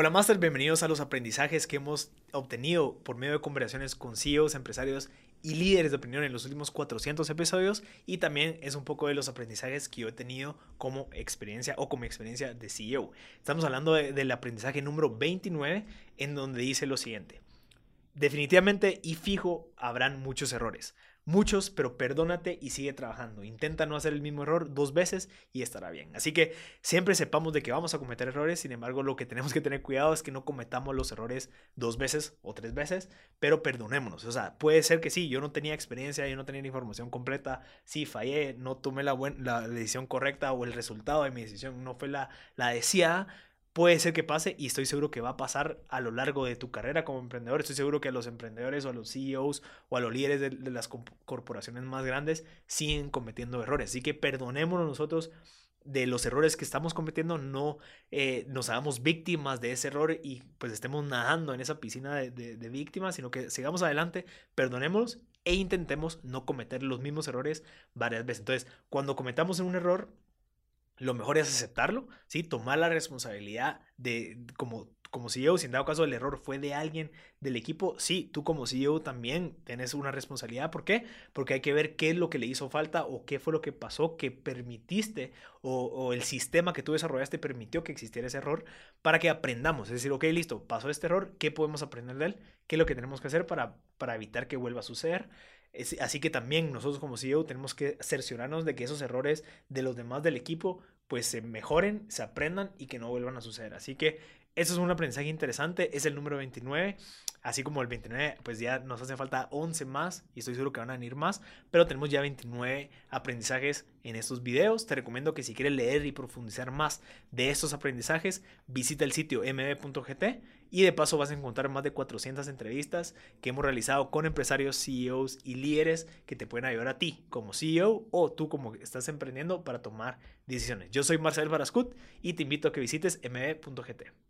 Hola Master, bienvenidos a los aprendizajes que hemos obtenido por medio de conversaciones con CEOs, empresarios y líderes de opinión en los últimos 400 episodios y también es un poco de los aprendizajes que yo he tenido como experiencia o como experiencia de CEO. Estamos hablando del aprendizaje número 29 en donde dice lo siguiente. Definitivamente y fijo habrán muchos errores. Muchos, pero perdónate y sigue trabajando. Intenta no hacer el mismo error dos veces y estará bien. Así que siempre sepamos de que vamos a cometer errores, sin embargo lo que tenemos que tener cuidado es que no cometamos los errores dos veces o tres veces, pero perdonémonos. O sea, puede ser que sí, yo no tenía experiencia, yo no tenía la información completa, sí fallé, no tomé la, la decisión correcta o el resultado de mi decisión no fue la, la deseada, puede ser que pase y estoy seguro que va a pasar a lo largo de tu carrera como emprendedor. Estoy seguro que a los emprendedores o a los CEOs o a los líderes de, las corporaciones más grandes siguen cometiendo errores. Así que perdonémonos nosotros de los errores que estamos cometiendo, no eh, nos hagamos víctimas de ese error y pues estemos nadando en esa piscina de, de víctimas, sino que sigamos adelante, perdonémonos e intentemos no cometer los mismos errores varias veces. Entonces, cuando cometamos un error, lo mejor es aceptarlo, ¿sí? Tomar la responsabilidad de, como, como CEO, si en dado caso el error fue de alguien del equipo, sí, tú como CEO también tienes una responsabilidad. ¿Por qué? Porque hay que ver qué es lo que le hizo falta o qué fue lo que pasó que permitiste o, el sistema que tú desarrollaste permitió que existiera ese error para que aprendamos. Es decir, ok, listo, pasó este error, ¿qué podemos aprender de él? ¿Qué es lo que tenemos que hacer para, para evitar que vuelva a suceder? Así que también nosotros como CEO tenemos que cerciorarnos de que esos errores de los demás del equipo pues se mejoren, se aprendan y que no vuelvan a suceder. Así que eso es un aprendizaje interesante, es el número 29, así como el 29, pues ya nos hace falta 11 más y estoy seguro que van a venir más, pero tenemos ya 29 aprendizajes en estos videos. Te recomiendo que si quieres leer y profundizar más de estos aprendizajes, visita el sitio mb.gt y de paso vas a encontrar más de 400 entrevistas que hemos realizado con empresarios, CEOs y líderes que te pueden ayudar a ti como CEO o tú como estás emprendiendo para tomar decisiones. Yo soy Marcel Barascut y te invito a que visites mb.gt.